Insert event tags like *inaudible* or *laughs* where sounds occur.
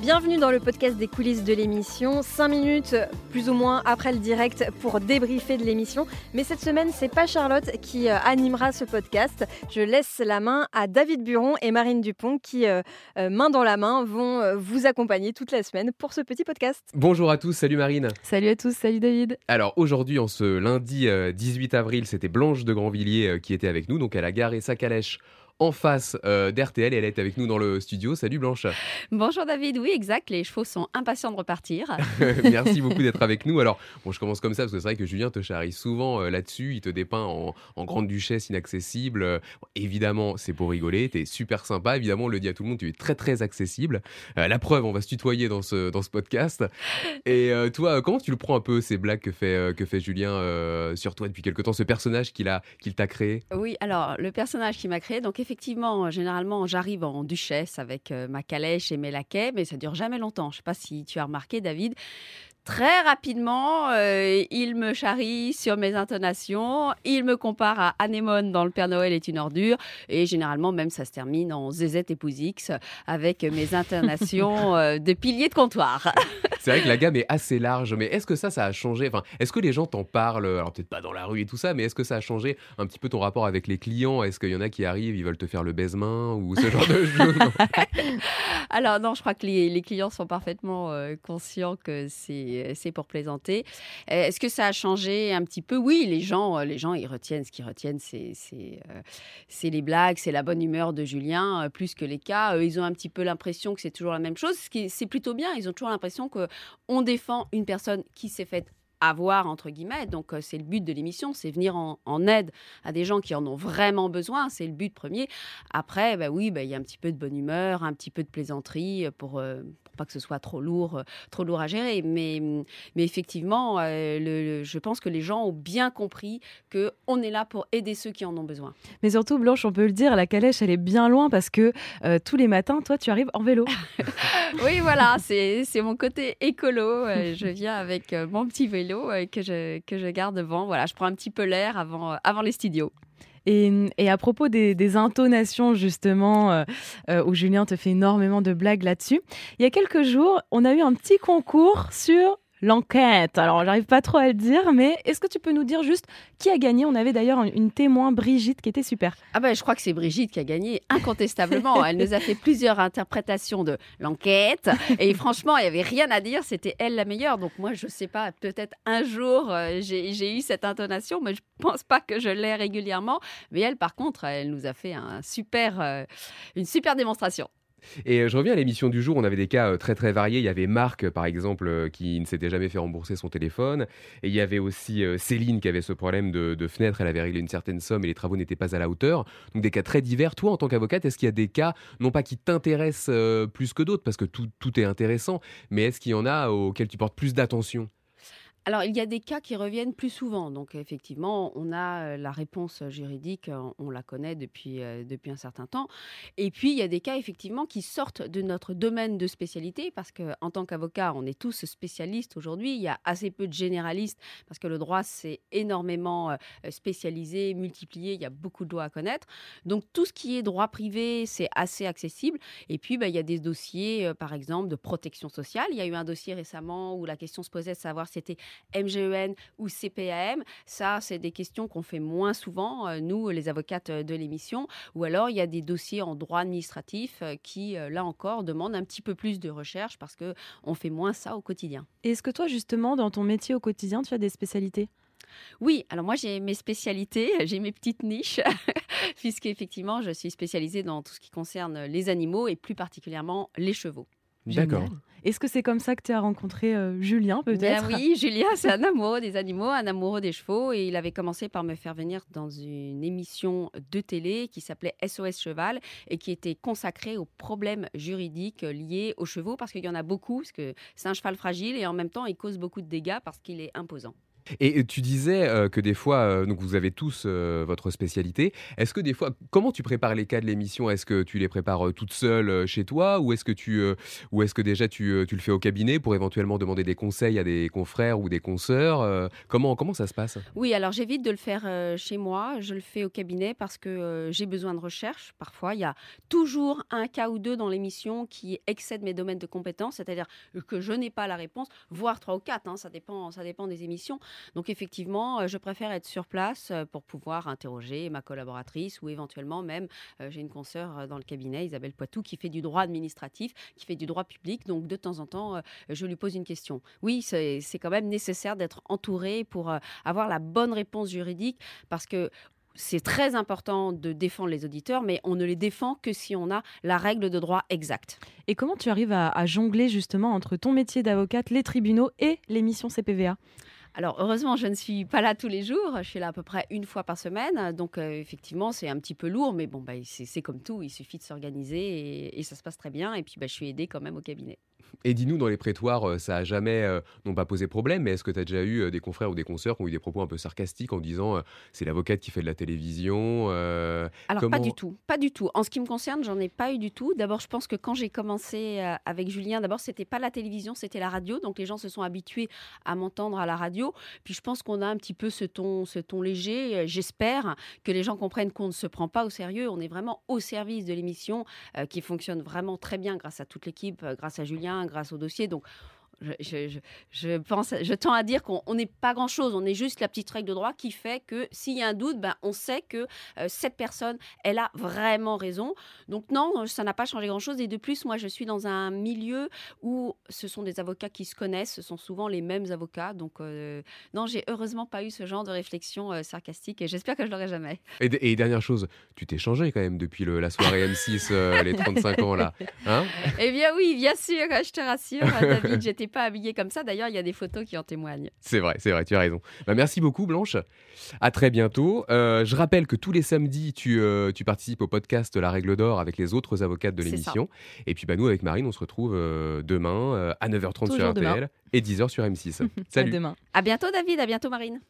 Bienvenue dans le podcast des coulisses de l'émission. 5 minutes plus ou moins après le direct pour débriefer de l'émission. Mais cette semaine, c'est pas Charlotte qui euh, animera ce podcast. Je laisse la main à David Buron et Marine Dupont qui, euh, euh, main dans la main, vont vous accompagner toute la semaine pour ce petit podcast. Bonjour à tous, salut Marine. Salut à tous, salut David. Alors aujourd'hui, en ce lundi 18 avril, c'était Blanche de Grandvilliers qui était avec nous. Donc elle a garé sa calèche en face euh, d'RTL. Elle est avec nous dans le studio. Salut Blanche. Bonjour David, oui exact, les chevaux sont impatients de repartir. *laughs* Merci *laughs* beaucoup d'être avec nous. Alors, bon, je commence comme ça parce que c'est vrai que Julien te charrie souvent euh, là-dessus. Il te dépeint en, grande duchesse inaccessible. évidemment, c'est pour rigoler. Tu es super sympa. Évidemment, on le dit à tout le monde, tu es très très accessible. Euh, la preuve, on va se tutoyer dans ce, dans ce podcast. Et toi, comment tu le prends un peu ces blagues que fait, que fait Julien sur toi depuis quelque temps, ce personnage qu'il qu'il t'a créé? Oui, alors le personnage qu'il m'a créé, donc effectivement, généralement, j'arrive en duchesse avec euh, ma calèche et mes laquais, mais ça dure jamais longtemps. Je ne sais pas si tu as remarqué, David. Très rapidement, euh, il me charrie sur mes intonations, il me compare à Anémone dans Le Père Noël est une ordure, et généralement même ça se termine en Zézette épouse X avec mes *laughs* intonations euh, de pilier de comptoir. C'est vrai que la gamme est assez large, mais est-ce que ça, ça a changé? Enfin, Est-ce que les gens t'en parlent? Alors peut-être pas dans la rue et tout ça, mais est-ce que ça a changé un petit peu ton rapport avec les clients? Est-ce qu'il y en a qui arrivent, ils veulent te faire le baise-main ou ce genre de *laughs* choses? Alors non, je crois que les, clients sont parfaitement euh, conscients que c'est pour plaisanter. Euh, est-ce que ça a changé un petit peu? Oui, les gens, euh, les gens, ils retiennent ce qu'ils retiennent, c'est les blagues, c'est la bonne humeur de Julien, plus que les cas. ils ont un petit peu l'impression que c'est toujours la même chose, ce qui c'est plutôt bien. Ils ont toujours l'impression que on défend une personne qui s'est faite avoir, entre guillemets. Donc, euh, c'est le but de l'émission, c'est venir en, aide à des gens qui en ont vraiment besoin. C'est le but premier. Après, bah oui, bah, il y a un petit peu de bonne humeur, un petit peu de plaisanterie pour, euh, pas que ce soit trop lourd, euh, trop lourd à gérer. Mais, mais effectivement, le, je pense que les gens ont bien compris qu'on est là pour aider ceux qui en ont besoin. Mais surtout, Blanche, on peut le dire, la calèche, elle est bien loin parce que tous les matins, toi, tu arrives en vélo. *laughs* oui, voilà, c'est mon côté écolo. je viens avec mon petit vélo euh, que, je, que je garde devant. Voilà, je prends un petit peu l'air avant, euh, avant les studios. Et, et, à propos des, intonations, justement, euh, où Julien te fait énormément de blagues là-dessus, il y a quelques jours, on a eu un petit concours sur l'enquête. Alors, j'arrive pas trop à le dire, mais est-ce que tu peux nous dire juste qui a gagné? On avait d'ailleurs une témoin, Brigitte, qui était super. Ah ben, je crois que c'est Brigitte qui a gagné incontestablement. elle nous a fait plusieurs interprétations de l'enquête, et franchement, il y avait rien à dire. C'était elle la meilleure. Donc moi, je sais pas. Peut-être un jour, euh, j'ai eu cette intonation, mais je pense pas que je l'ai régulièrement. Mais elle, par contre, elle nous a fait euh, une super démonstration. Et euh, je reviens à l'émission du jour, on avait des cas euh, très très variés. Il y avait Marc, par exemple, euh, qui ne s'était jamais fait rembourser son téléphone. Et il y avait aussi Céline qui avait ce problème de, fenêtre. Elle avait réglé une certaine somme et les travaux n'étaient pas à la hauteur. Donc des cas très divers. Toi, en tant qu'avocate, est-ce qu'il y a des cas, non pas qui t'intéressent plus que d'autres, parce que tout, tout est intéressant, mais est-ce qu'il y en a auxquels tu portes plus d'attention? Alors, il y a des cas qui reviennent plus souvent. Donc, effectivement, on a euh, la réponse juridique, euh, on la connaît depuis, euh, depuis un certain temps. Et puis, il y a des cas, effectivement, qui sortent de notre domaine de spécialité, parce qu'en tant qu'avocat, on est tous spécialistes aujourd'hui. Il y a assez peu de généralistes, parce que le droit, c'est énormément spécialisé, multiplié. Il y a beaucoup de lois à connaître. Donc, tout ce qui est droit privé, c'est assez accessible. Et puis, bah, il y a des dossiers, par exemple, de protection sociale. Il y a eu un dossier récemment où la question se posait de savoir si c'était MGEN ou CPAM. Ça, c'est des questions qu'on fait moins souvent, euh, nous, les avocates de l'émission. Ou alors, il y a des dossiers en droit administratif euh, qui, euh, là encore, demandent un petit peu plus de recherche parce qu'on fait moins ça au quotidien. Est-ce que toi, justement, dans ton métier au quotidien, tu as des spécialités? Oui, alors moi j'ai mes spécialités, *laughs* j'ai mes petites niches, *laughs* puisqu'effectivement je suis spécialisée dans tout ce qui concerne les animaux et plus particulièrement les chevaux. D'accord. Est-ce que c'est comme ça que tu as rencontré euh, Julien, peut-être? Oui, *laughs* Julien, c'est un amoureux des animaux, un amoureux des chevaux. Et il avait commencé par me faire venir dans une émission de télé qui s'appelait SOS Cheval et qui était consacrée aux problèmes juridiques liés aux chevaux, parce qu'il y en a beaucoup, parce que c'est un cheval fragile et en même temps, il cause beaucoup de dégâts parce qu'il est imposant. Et tu disais euh, que des fois, euh, donc vous avez tous euh, votre spécialité. Est-ce que des fois, comment tu prépares les cas de l'émission? Est-ce que tu les prépares toute seule chez toi? Ou est-ce que tu, est-ce que déjà tu, tu le fais au cabinet pour éventuellement demander des conseils à des confrères ou des consoeurs Comment comment ça se passe? Oui, alors j'évite de le faire chez moi, je le fais au cabinet parce que j'ai besoin de recherche. Parfois, il y a toujours un cas ou deux dans l'émission qui excède mes domaines de compétences, c'est-à-dire que je n'ai pas la réponse, voire trois ou quatre, hein, ça, dépend, ça dépend des émissions. Donc effectivement, euh, je préfère être sur place euh, pour pouvoir interroger ma collaboratrice ou éventuellement même, euh, j'ai une consoeur dans le cabinet, Isabelle Poitou, qui fait du droit administratif, qui fait du droit public. Donc de temps en temps, je lui pose une question. Oui, c'est quand même nécessaire d'être entouré pour avoir la bonne réponse juridique parce que c'est très important de défendre les auditeurs, mais on ne les défend que si on a la règle de droit exacte. Et comment tu arrives à, à jongler justement entre ton métier d'avocate, les tribunaux et l'émission CPVA Alors heureusement, je ne suis pas là tous les jours, je suis là à peu près une fois par semaine, donc euh, effectivement c'est un petit peu lourd, mais bon, bah, c'est comme tout, il suffit de s'organiser et, et ça se passe très bien, et puis bah, je suis aidée quand même au cabinet. Et dis-nous, dans les prétoires, euh, ça a jamais, euh, non pas posé problème, mais est-ce que tu as déjà eu euh, des confrères ou des consoeurs qui ont eu des propos un peu sarcastiques en disant euh, c'est l'avocate qui fait de la télévision Alors Comment- pas du tout, pas du tout. En ce qui me concerne, j'en ai pas eu du tout. D'abord, je pense que quand j'ai commencé avec Julien, d'abord c'était pas la télévision, c'était la radio, donc les gens se sont habitués à m'entendre à la radio. Puis je pense qu'on a un petit peu ce ton, ce ton léger. J'espère que les gens comprennent qu'on ne se prend pas au sérieux. On est vraiment au service de l'émission qui fonctionne vraiment très bien grâce à toute l'équipe, grâce à Julien, grâce au dossier. Donc je, je- je- je pense, je tends à dire qu'on on n'est pas grand-chose, on est juste la petite règle de droit qui fait que s'il y a un doute, ben, on sait que euh, cette personne, elle a vraiment raison. Donc non, ça n'a pas changé grand-chose. Et de plus, moi, je suis dans un milieu où ce sont des avocats qui se connaissent, ce sont souvent les mêmes avocats. Donc euh, non, j'ai heureusement pas eu ce genre de réflexion euh, sarcastique et j'espère que je l'aurai jamais. Et, et dernière chose, tu t'es changé quand même depuis le- la soirée M6, euh, les 35 ans là. Hein? Eh bien oui, bien sûr, je te rassure, David, j'étais pas habillée comme ça. D'ailleurs, il y a des photos qui en témoignent. c'est vrai, c'est vrai, tu as raison. Bah, merci beaucoup Blanche. À très bientôt. Euh, je rappelle que tous les samedis, tu, euh, tu participes au podcast La Règle d'Or avec les autres avocates de l'émission. Et puis bah, nous, avec Marine, on se retrouve euh, demain à 9h30 sur RTL demain. et 10h sur M6. *laughs* À Salut. demain. À bientôt, David. À bientôt, Marine.